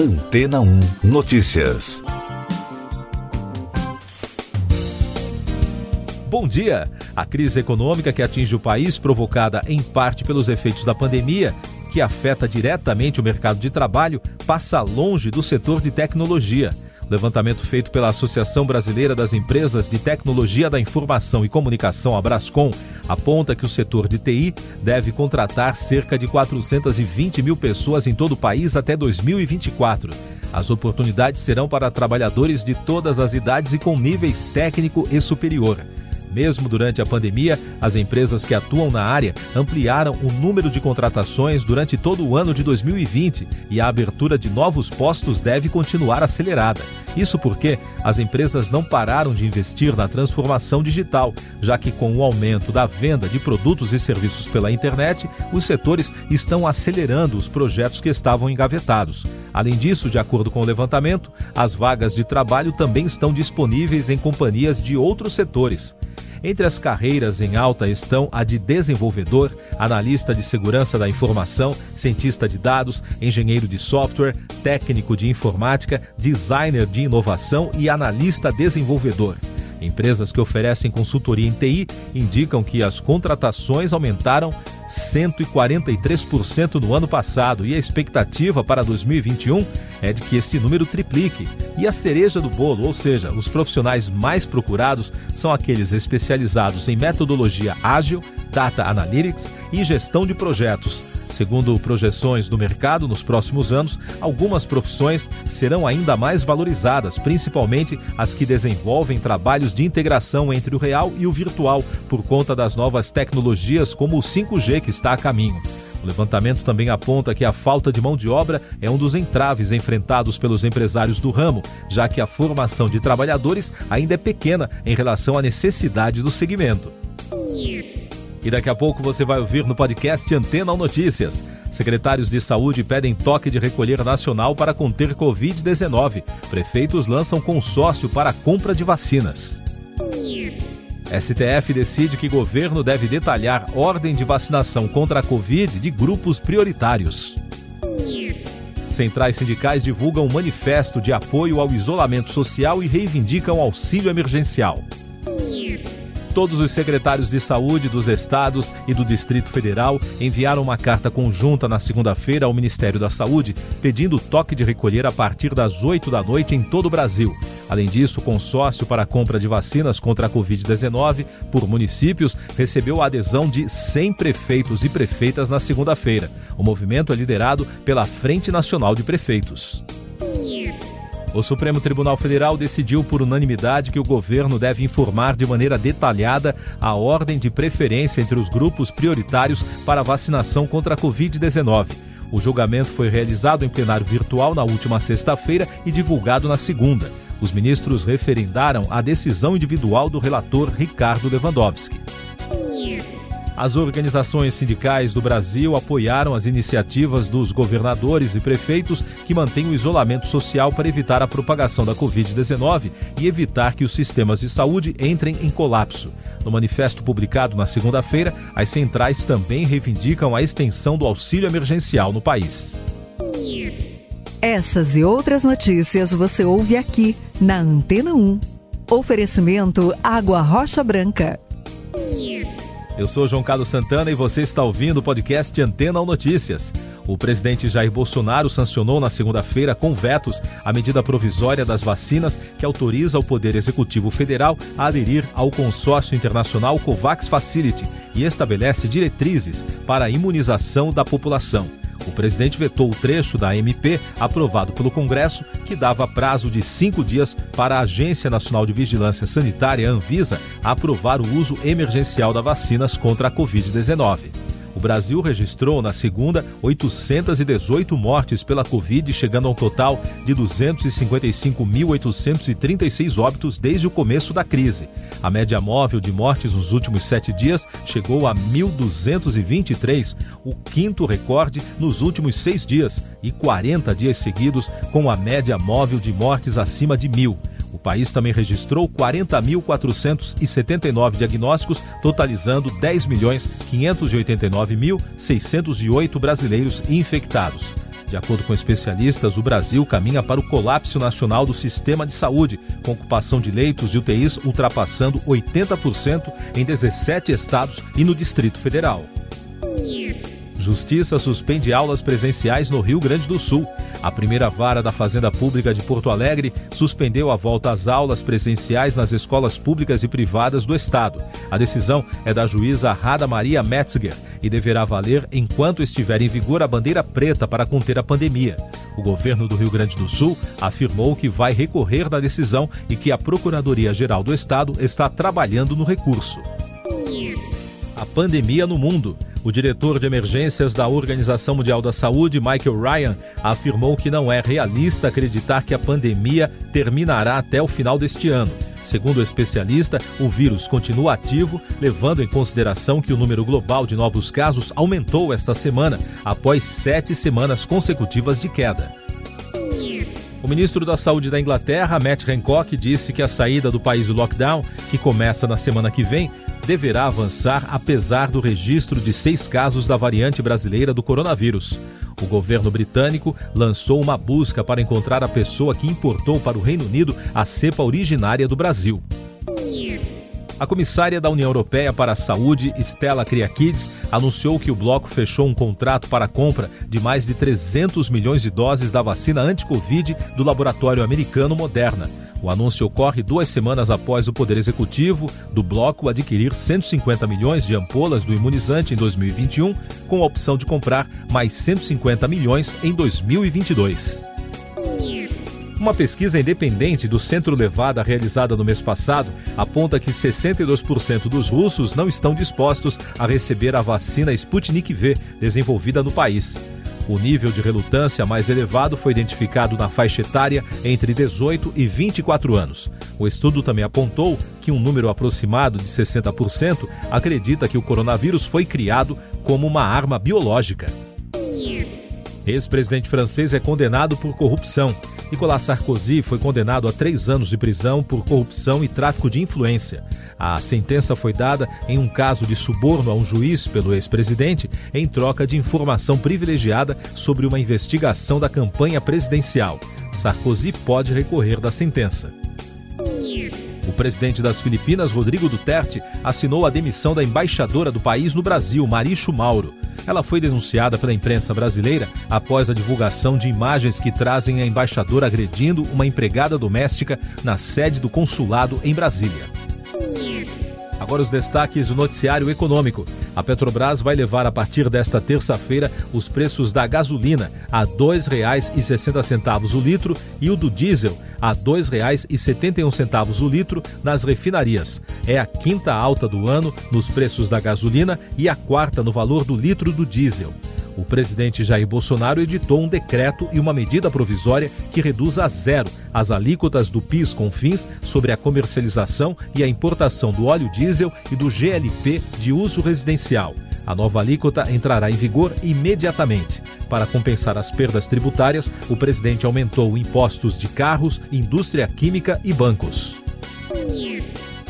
Antena 1 Notícias. Bom dia! A crise econômica que atinge o país, provocada em parte pelos efeitos da pandemia, que afeta diretamente o mercado de trabalho, passa longe do setor de tecnologia. Levantamento feito pela Associação Brasileira das Empresas de Tecnologia da Informação e Comunicação, a Brascom, aponta que o setor de TI deve contratar cerca de 420 mil pessoas em todo o país até 2024. As oportunidades serão para trabalhadores de todas as idades e com níveis técnico e superior. Mesmo durante a pandemia, as empresas que atuam na área ampliaram o número de contratações durante todo o ano de 2020 e a abertura de novos postos deve continuar acelerada. Isso porque as empresas não pararam de investir na transformação digital, já que com o aumento da venda de produtos e serviços pela internet, os setores estão acelerando os projetos que estavam engavetados. Além disso, de acordo com o levantamento, as vagas de trabalho também estão disponíveis em companhias de outros setores. Entre as carreiras em alta estão a de desenvolvedor, analista de segurança da informação, cientista de dados, engenheiro de software, técnico de informática, designer de inovação e analista desenvolvedor. Empresas que oferecem consultoria em TI indicam que as contratações aumentaram 143% no ano passado e a expectativa para 2021 é de que esse número triplique. E a cereja do bolo, ou seja, os profissionais mais procurados, são aqueles especializados em metodologia ágil, data analytics e gestão de projetos Segundo projeções do mercado, nos próximos anos, algumas profissões serão ainda mais valorizadas, principalmente as que desenvolvem trabalhos de integração entre o real e o virtual, por conta das novas tecnologias como o 5G que está a caminho. O levantamento também aponta que a falta de mão de obra é um dos entraves enfrentados pelos empresários do ramo, já que a formação de trabalhadores ainda é pequena em relação à necessidade do segmento. E daqui a pouco você vai ouvir no podcast Antena ou Notícias. Secretários de saúde pedem toque de recolher nacional para conter Covid-19. Prefeitos lançam consórcio para a compra de vacinas. STF decide que governo deve detalhar ordem de vacinação contra a Covid de grupos prioritários. Centrais sindicais divulgam um manifesto de apoio ao isolamento social e reivindicam auxílio emergencial. Todos os secretários de saúde dos estados e do Distrito Federal enviaram uma carta conjunta na segunda-feira ao Ministério da Saúde pedindo toque de recolher a partir das 8 da noite em todo o Brasil. Além disso, o consórcio para a compra de vacinas contra a Covid-19 por municípios recebeu a adesão de 100 prefeitos e prefeitas na segunda-feira. O movimento é liderado pela Frente Nacional de Prefeitos. O Supremo Tribunal Federal decidiu por unanimidade que o governo deve informar de maneira detalhada a ordem de preferência entre os grupos prioritários para vacinação contra a Covid-19. O julgamento foi realizado em plenário virtual na última sexta-feira e divulgado na segunda. Os ministros referendaram a decisão individual do relator Ricardo Lewandowski. As organizações sindicais do Brasil apoiaram as iniciativas dos governadores e prefeitos que mantêm o isolamento social para evitar a propagação da Covid-19 e evitar que os sistemas de saúde entrem em colapso. No manifesto publicado na segunda-feira, as centrais também reivindicam a extensão do auxílio emergencial no país. Essas e outras notícias você ouve aqui na Antena 1. Oferecimento Água Rocha Branca. Eu sou João Carlos Santana e você está ouvindo o podcast Antena ou Notícias. O presidente Jair Bolsonaro sancionou na segunda-feira, com vetos, a medida provisória das vacinas que autoriza o Poder Executivo Federal a aderir ao consórcio internacional COVAX Facility e estabelece diretrizes para a imunização da população. O presidente vetou o trecho da MP aprovado pelo Congresso que dava prazo de cinco dias para a Agência Nacional de Vigilância Sanitária, Anvisa, aprovar o uso emergencial das vacinas contra a Covid-19. O Brasil registrou na segunda 818 mortes pela Covid, chegando a um total de 255.836 óbitos desde o começo da crise. A média móvel de mortes nos últimos sete dias chegou a 1.223, o quinto recorde nos últimos seis dias e 40 dias seguidos com a média móvel de mortes acima de mil. O país também registrou 40.479 diagnósticos, totalizando 10.589.608 brasileiros infectados. De acordo com especialistas, o Brasil caminha para o colapso nacional do sistema de saúde, com ocupação de leitos de UTIs ultrapassando 80% em 17 estados e no Distrito Federal. Justiça suspende aulas presenciais no Rio Grande do Sul. A primeira vara da Fazenda Pública de Porto Alegre suspendeu a volta às aulas presenciais nas escolas públicas e privadas do estado. A decisão é da juíza Rada Maria Metzger e deverá valer enquanto estiver em vigor a bandeira preta para conter a pandemia. O governo do Rio Grande do Sul afirmou que vai recorrer da decisão e que a Procuradoria-Geral do Estado está trabalhando no recurso. A pandemia no mundo. O diretor de emergências da Organização Mundial da Saúde, Michael Ryan, afirmou que não é realista acreditar que a pandemia terminará até o final deste ano. Segundo o especialista, o vírus continua ativo, levando em consideração que o número global de novos casos aumentou esta semana, após sete semanas consecutivas de queda. O ministro da Saúde da Inglaterra, Matt Hancock, disse que a saída do país do lockdown, que começa na semana que vem, deverá avançar apesar do registro de seis casos da variante brasileira do coronavírus. O governo britânico lançou uma busca para encontrar a pessoa que importou para o Reino Unido a cepa originária do Brasil. A comissária da União Europeia para a Saúde, Stella Kyriakides, anunciou que o bloco fechou um contrato para a compra de mais de 300 milhões de doses da vacina anti-Covid do laboratório americano Moderna. O anúncio ocorre duas semanas após o Poder Executivo do bloco adquirir 150 milhões de ampolas do imunizante em 2021, com a opção de comprar mais 150 milhões em 2022. Uma pesquisa independente do Centro Levada realizada no mês passado aponta que 62% dos russos não estão dispostos a receber a vacina Sputnik V desenvolvida no país. O nível de relutância mais elevado foi identificado na faixa etária entre 18 e 24 anos. O estudo também apontou que um número aproximado de 60% acredita que o coronavírus foi criado como uma arma biológica. Ex-presidente francês é condenado por corrupção. Nicolas Sarkozy foi condenado a três anos de prisão por corrupção e tráfico de influência. A sentença foi dada em um caso de suborno a um juiz pelo ex-presidente em troca de informação privilegiada sobre uma investigação da campanha presidencial. Sarkozy pode recorrer da sentença. O presidente das Filipinas, Rodrigo Duterte, assinou a demissão da embaixadora do país no Brasil, Maricho Mauro. Ela foi denunciada pela imprensa brasileira após a divulgação de imagens que trazem a embaixadora agredindo uma empregada doméstica na sede do consulado em Brasília. Agora os destaques do noticiário econômico. A Petrobras vai levar a partir desta terça-feira os preços da gasolina a R$ 2,60 o litro e o do diesel a R$ 2,71 o litro nas refinarias. É a quinta alta do ano nos preços da gasolina e a quarta no valor do litro do diesel. O presidente Jair Bolsonaro editou um decreto e uma medida provisória que reduz a zero as alíquotas do PIS com fins sobre a comercialização e a importação do óleo diesel e do GLP de uso residencial. A nova alíquota entrará em vigor imediatamente. Para compensar as perdas tributárias, o presidente aumentou impostos de carros, indústria química e bancos.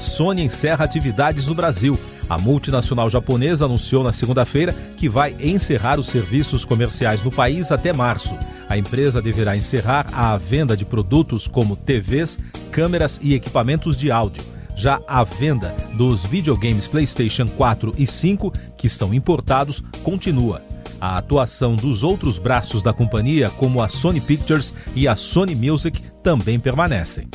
Sony encerra atividades no Brasil. A multinacional japonesa anunciou na segunda-feira que vai encerrar os serviços comerciais no país até março. A empresa deverá encerrar a venda de produtos como TVs, câmeras e equipamentos de áudio. Já a venda dos videogames PlayStation 4 e 5, que são importados, continua. A atuação dos outros braços da companhia, como a Sony Pictures e a Sony Music, também permanecem.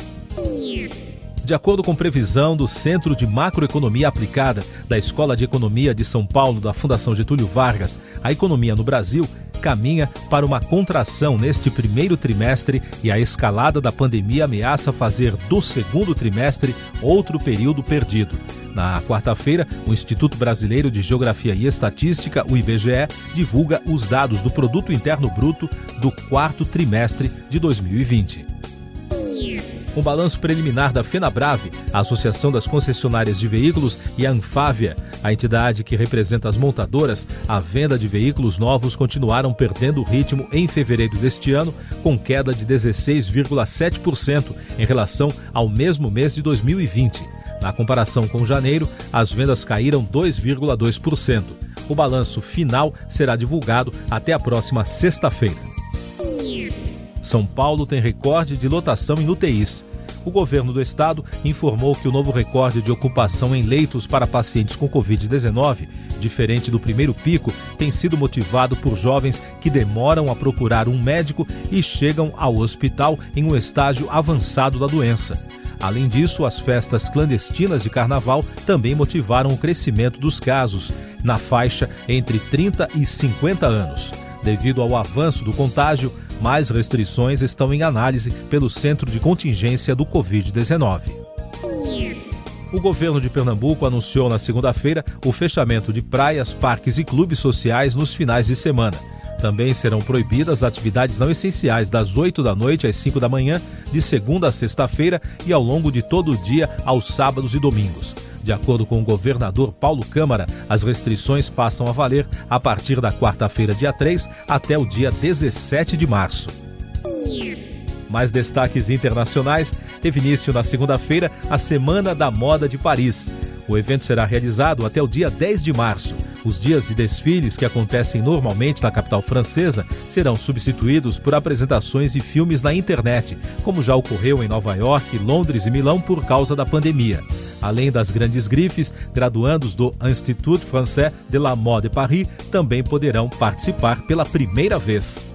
De acordo com previsão do Centro de Macroeconomia Aplicada da Escola de Economia de São Paulo da Fundação Getúlio Vargas, a economia no Brasil caminha para uma contração neste primeiro trimestre e a escalada da pandemia ameaça fazer do segundo trimestre outro período perdido. Na quarta-feira, o Instituto Brasileiro de Geografia e Estatística, o IBGE, divulga os dados do Produto Interno Bruto do quarto trimestre de 2020. Um balanço preliminar da FenaBrave, a Associação das Concessionárias de Veículos, e a Anfávia, a entidade que representa as montadoras, a venda de veículos novos continuaram perdendo ritmo em fevereiro deste ano, com queda de 16,7% em relação ao mesmo mês de 2020. Na comparação com janeiro, as vendas caíram 2,2%. O balanço final será divulgado até a próxima sexta-feira. São Paulo tem recorde de lotação em UTIs. O governo do estado informou que o novo recorde de ocupação em leitos para pacientes com Covid-19, diferente do primeiro pico, tem sido motivado por jovens que demoram a procurar um médico e chegam ao hospital em um estágio avançado da doença. Além disso, as festas clandestinas de carnaval também motivaram o crescimento dos casos, na faixa entre 30 e 50 anos. Devido ao avanço do contágio, mais restrições estão em análise pelo Centro de Contingência do Covid-19. O governo de Pernambuco anunciou na segunda-feira o fechamento de praias, parques e clubes sociais nos finais de semana. Também serão proibidas atividades não essenciais das 8 da noite às 5 da manhã, de segunda a sexta-feira e ao longo de todo o dia aos sábados e domingos. De acordo com o governador Paulo Câmara, as restrições passam a valer a partir da quarta-feira, dia 3, até o dia 17 de março. Mais destaques internacionais: teve início na segunda-feira a Semana da Moda de Paris. O evento será realizado até o dia 10 de março. Os dias de desfiles que acontecem normalmente na capital francesa serão substituídos por apresentações de filmes na internet, como já ocorreu em Nova York, Londres e Milão por causa da pandemia. Além das grandes grifes, graduandos do Institut Français de la Mode de Paris também poderão participar pela primeira vez.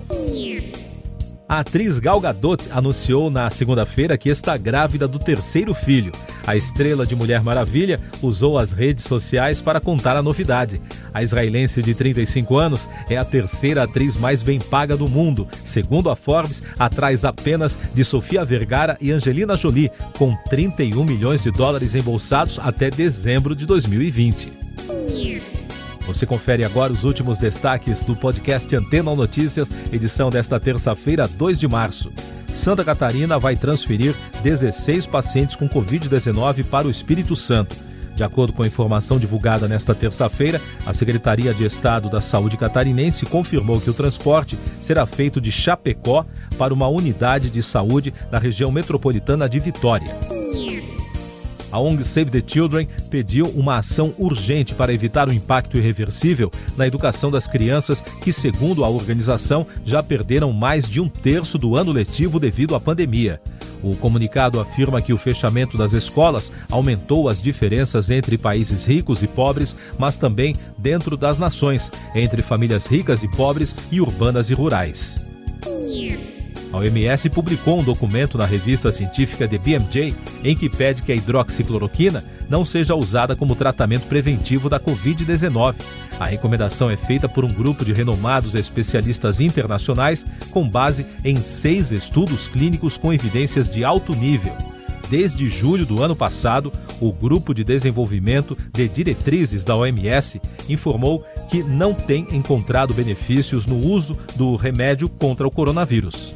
A atriz Gal Gadot anunciou na segunda-feira que está grávida do terceiro filho. A estrela de Mulher Maravilha usou as redes sociais para contar a novidade. A israelense de 35 anos é a terceira atriz mais bem paga do mundo, segundo a Forbes, atrás apenas de Sofia Vergara e Angelina Jolie, com 31 milhões de dólares embolsados até dezembro de 2020. Você confere agora os últimos destaques do podcast Antena Notícias, edição desta terça-feira, 2 de março. Santa Catarina vai transferir 16 pacientes com Covid-19 para o Espírito Santo. De acordo com a informação divulgada nesta terça-feira, a Secretaria de Estado da Saúde catarinense confirmou que o transporte será feito de Chapecó para uma unidade de saúde da região metropolitana de Vitória. A ONG Save the Children pediu uma ação urgente para evitar o impacto irreversível na educação das crianças que, segundo a organização, já perderam mais de um terço do ano letivo devido à pandemia. O comunicado afirma que o fechamento das escolas aumentou as diferenças entre países ricos e pobres, mas também dentro das nações, entre famílias ricas e pobres e urbanas e rurais. A OMS publicou um documento na revista científica The BMJ em que pede que a hidroxicloroquina não seja usada como tratamento preventivo da Covid-19. A recomendação é feita por um grupo de renomados especialistas internacionais com base em seis estudos clínicos com evidências de alto nível. Desde julho do ano passado, o Grupo de Desenvolvimento de Diretrizes da OMS informou que não tem encontrado benefícios no uso do remédio contra o coronavírus.